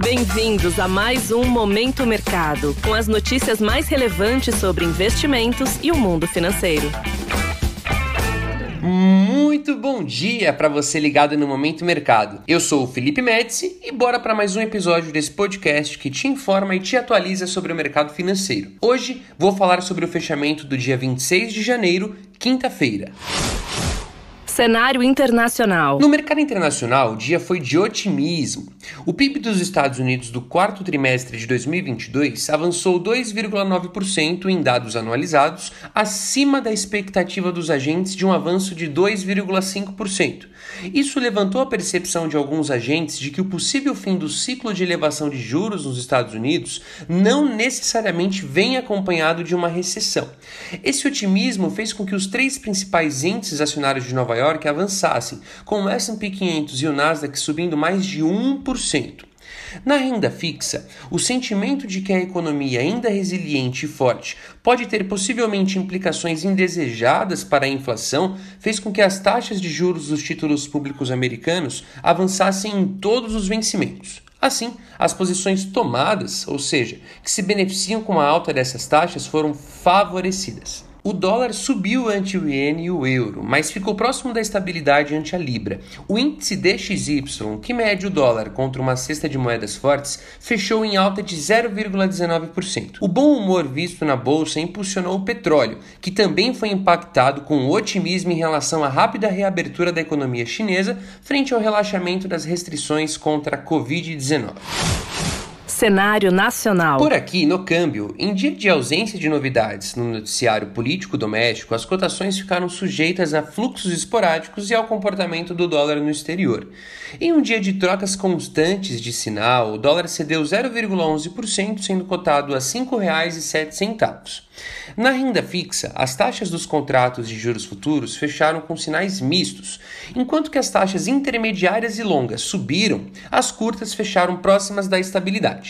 Bem-vindos a mais um Momento Mercado, com as notícias mais relevantes sobre investimentos e o mundo financeiro. Muito bom dia para você ligado no Momento Mercado. Eu sou o Felipe Médici e bora para mais um episódio desse podcast que te informa e te atualiza sobre o mercado financeiro. Hoje vou falar sobre o fechamento do dia 26 de janeiro, quinta-feira. Cenário internacional. No mercado internacional, o dia foi de otimismo. O PIB dos Estados Unidos do quarto trimestre de 2022 avançou 2,9% em dados anualizados, acima da expectativa dos agentes de um avanço de 2,5%. Isso levantou a percepção de alguns agentes de que o possível fim do ciclo de elevação de juros nos Estados Unidos não necessariamente vem acompanhado de uma recessão. Esse otimismo fez com que os três principais índices acionários de Nova York avançassem, com o S&P 500 e o Nasdaq subindo mais de 1%. Na renda fixa, o sentimento de que a economia ainda resiliente e forte pode ter possivelmente implicações indesejadas para a inflação fez com que as taxas de juros dos títulos públicos americanos avançassem em todos os vencimentos. Assim, as posições tomadas, ou seja, que se beneficiam com a alta dessas taxas, foram favorecidas. O dólar subiu ante o iene e o euro, mas ficou próximo da estabilidade ante a libra. O índice DXY, que mede o dólar contra uma cesta de moedas fortes, fechou em alta de 0,19%. O bom humor visto na bolsa impulsionou o petróleo, que também foi impactado com otimismo em relação à rápida reabertura da economia chinesa frente ao relaxamento das restrições contra a Covid-19 cenário nacional. Por aqui, no câmbio, em dia de ausência de novidades no noticiário político doméstico, as cotações ficaram sujeitas a fluxos esporádicos e ao comportamento do dólar no exterior. Em um dia de trocas constantes de sinal, o dólar cedeu 0,11%, sendo cotado a R$ 5,07. Na renda fixa, as taxas dos contratos de juros futuros fecharam com sinais mistos. Enquanto que as taxas intermediárias e longas subiram, as curtas fecharam próximas da estabilidade.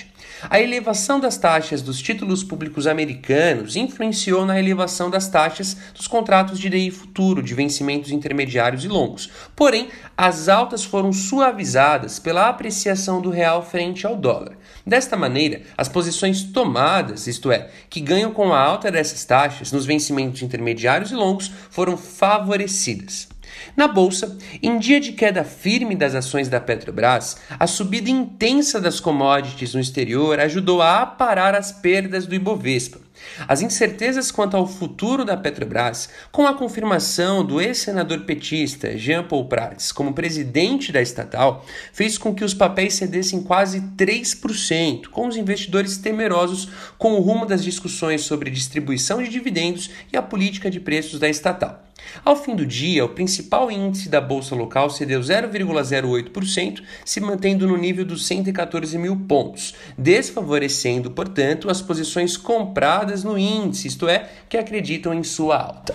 A elevação das taxas dos títulos públicos americanos influenciou na elevação das taxas dos contratos de DI futuro de vencimentos intermediários e longos. Porém, as altas foram suavizadas pela apreciação do real frente ao dólar. Desta maneira, as posições tomadas, isto é, que ganham com a alta dessas taxas nos vencimentos intermediários e longos, foram favorecidas. Na bolsa, em dia de queda firme das ações da Petrobras, a subida intensa das commodities no exterior ajudou a aparar as perdas do Ibovespa. As incertezas quanto ao futuro da Petrobras, com a confirmação do ex-senador petista Jean Paul Prats como presidente da estatal, fez com que os papéis cedessem quase 3%, com os investidores temerosos com o rumo das discussões sobre distribuição de dividendos e a política de preços da estatal. Ao fim do dia, o principal índice da bolsa local cedeu 0,08%, se mantendo no nível dos 114 mil pontos, desfavorecendo, portanto, as posições compradas no índice, isto é, que acreditam em sua alta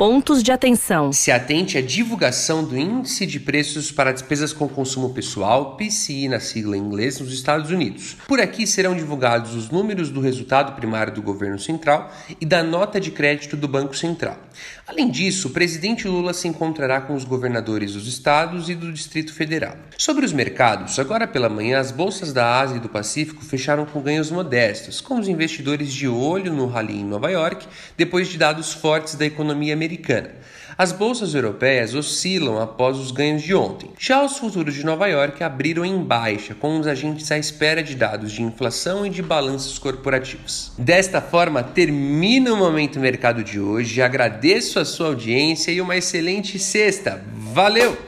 pontos de atenção. Se atente à divulgação do Índice de Preços para Despesas com Consumo Pessoal, PCI na sigla em inglês, nos Estados Unidos. Por aqui serão divulgados os números do resultado primário do governo central e da nota de crédito do Banco Central. Além disso, o presidente Lula se encontrará com os governadores dos estados e do Distrito Federal. Sobre os mercados, agora pela manhã, as bolsas da Ásia e do Pacífico fecharam com ganhos modestos, com os investidores de olho no rally em Nova York, depois de dados fortes da economia americana americana. As bolsas europeias oscilam após os ganhos de ontem. Já os futuros de Nova York abriram em baixa, com os agentes à espera de dados de inflação e de balanços corporativos. Desta forma, termina o Momento Mercado de hoje. Agradeço a sua audiência e uma excelente sexta. Valeu!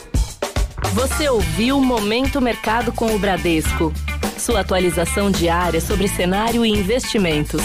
Você ouviu Momento Mercado com o Bradesco. Sua atualização diária sobre cenário e investimentos.